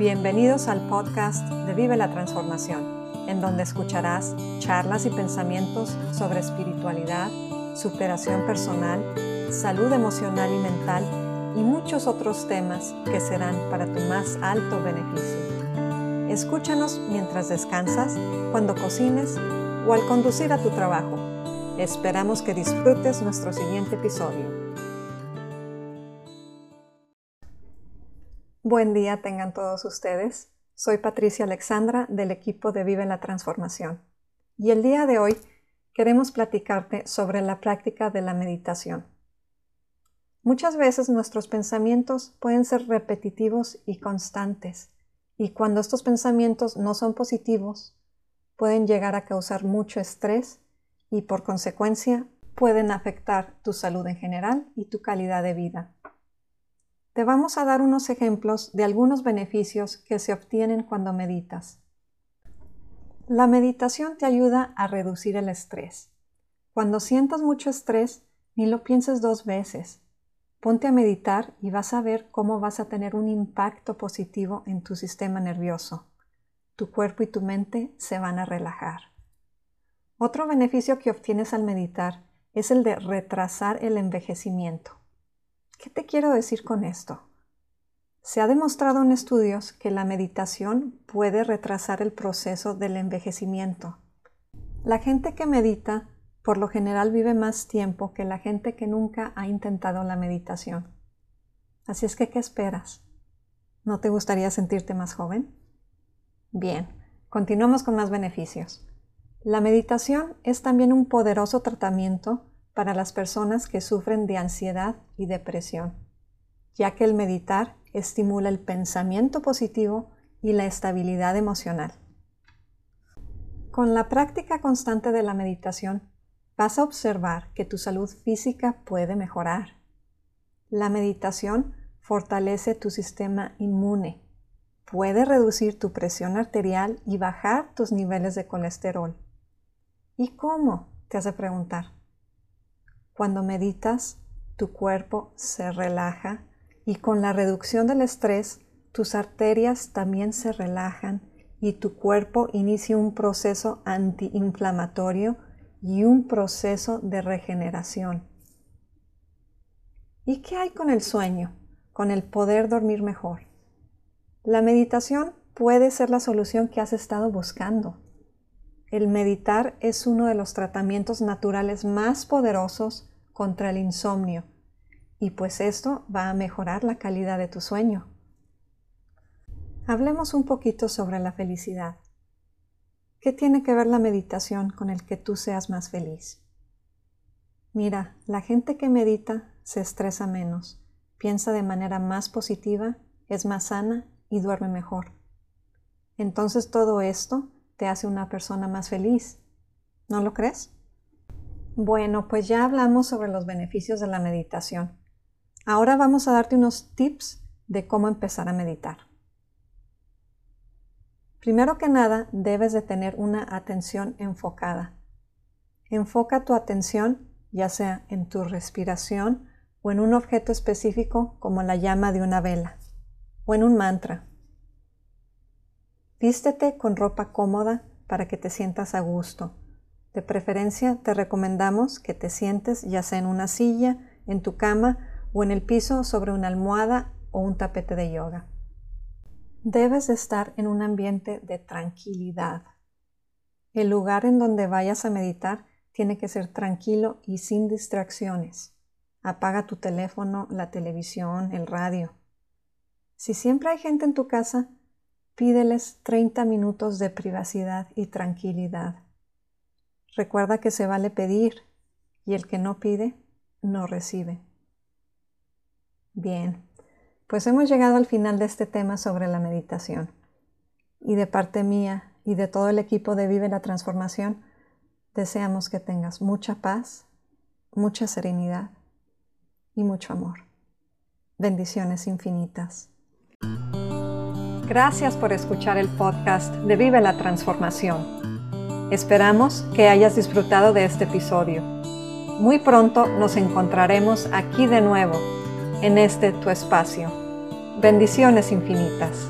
Bienvenidos al podcast de Vive la Transformación, en donde escucharás charlas y pensamientos sobre espiritualidad, superación personal, salud emocional y mental y muchos otros temas que serán para tu más alto beneficio. Escúchanos mientras descansas, cuando cocines o al conducir a tu trabajo. Esperamos que disfrutes nuestro siguiente episodio. Buen día tengan todos ustedes. Soy Patricia Alexandra del equipo de Vive la Transformación. Y el día de hoy queremos platicarte sobre la práctica de la meditación. Muchas veces nuestros pensamientos pueden ser repetitivos y constantes, y cuando estos pensamientos no son positivos, pueden llegar a causar mucho estrés y por consecuencia pueden afectar tu salud en general y tu calidad de vida. Te vamos a dar unos ejemplos de algunos beneficios que se obtienen cuando meditas. La meditación te ayuda a reducir el estrés. Cuando sientas mucho estrés, ni lo pienses dos veces. Ponte a meditar y vas a ver cómo vas a tener un impacto positivo en tu sistema nervioso. Tu cuerpo y tu mente se van a relajar. Otro beneficio que obtienes al meditar es el de retrasar el envejecimiento. ¿Qué te quiero decir con esto? Se ha demostrado en estudios que la meditación puede retrasar el proceso del envejecimiento. La gente que medita por lo general vive más tiempo que la gente que nunca ha intentado la meditación. Así es que, ¿qué esperas? ¿No te gustaría sentirte más joven? Bien, continuamos con más beneficios. La meditación es también un poderoso tratamiento para las personas que sufren de ansiedad y depresión, ya que el meditar estimula el pensamiento positivo y la estabilidad emocional. Con la práctica constante de la meditación, vas a observar que tu salud física puede mejorar. La meditación fortalece tu sistema inmune, puede reducir tu presión arterial y bajar tus niveles de colesterol. ¿Y cómo? Te hace preguntar. Cuando meditas, tu cuerpo se relaja y con la reducción del estrés, tus arterias también se relajan y tu cuerpo inicia un proceso antiinflamatorio y un proceso de regeneración. ¿Y qué hay con el sueño? Con el poder dormir mejor. La meditación puede ser la solución que has estado buscando. El meditar es uno de los tratamientos naturales más poderosos contra el insomnio y pues esto va a mejorar la calidad de tu sueño. Hablemos un poquito sobre la felicidad. ¿Qué tiene que ver la meditación con el que tú seas más feliz? Mira, la gente que medita se estresa menos, piensa de manera más positiva, es más sana y duerme mejor. Entonces todo esto te hace una persona más feliz. ¿No lo crees? Bueno, pues ya hablamos sobre los beneficios de la meditación. Ahora vamos a darte unos tips de cómo empezar a meditar. Primero que nada, debes de tener una atención enfocada. Enfoca tu atención ya sea en tu respiración o en un objeto específico como la llama de una vela o en un mantra. Vístete con ropa cómoda para que te sientas a gusto. De preferencia, te recomendamos que te sientes ya sea en una silla, en tu cama o en el piso sobre una almohada o un tapete de yoga. Debes estar en un ambiente de tranquilidad. El lugar en donde vayas a meditar tiene que ser tranquilo y sin distracciones. Apaga tu teléfono, la televisión, el radio. Si siempre hay gente en tu casa, pídeles 30 minutos de privacidad y tranquilidad. Recuerda que se vale pedir y el que no pide, no recibe. Bien, pues hemos llegado al final de este tema sobre la meditación. Y de parte mía y de todo el equipo de Vive la Transformación, deseamos que tengas mucha paz, mucha serenidad y mucho amor. Bendiciones infinitas. Gracias por escuchar el podcast de Vive la Transformación. Esperamos que hayas disfrutado de este episodio. Muy pronto nos encontraremos aquí de nuevo, en este tu espacio. Bendiciones infinitas.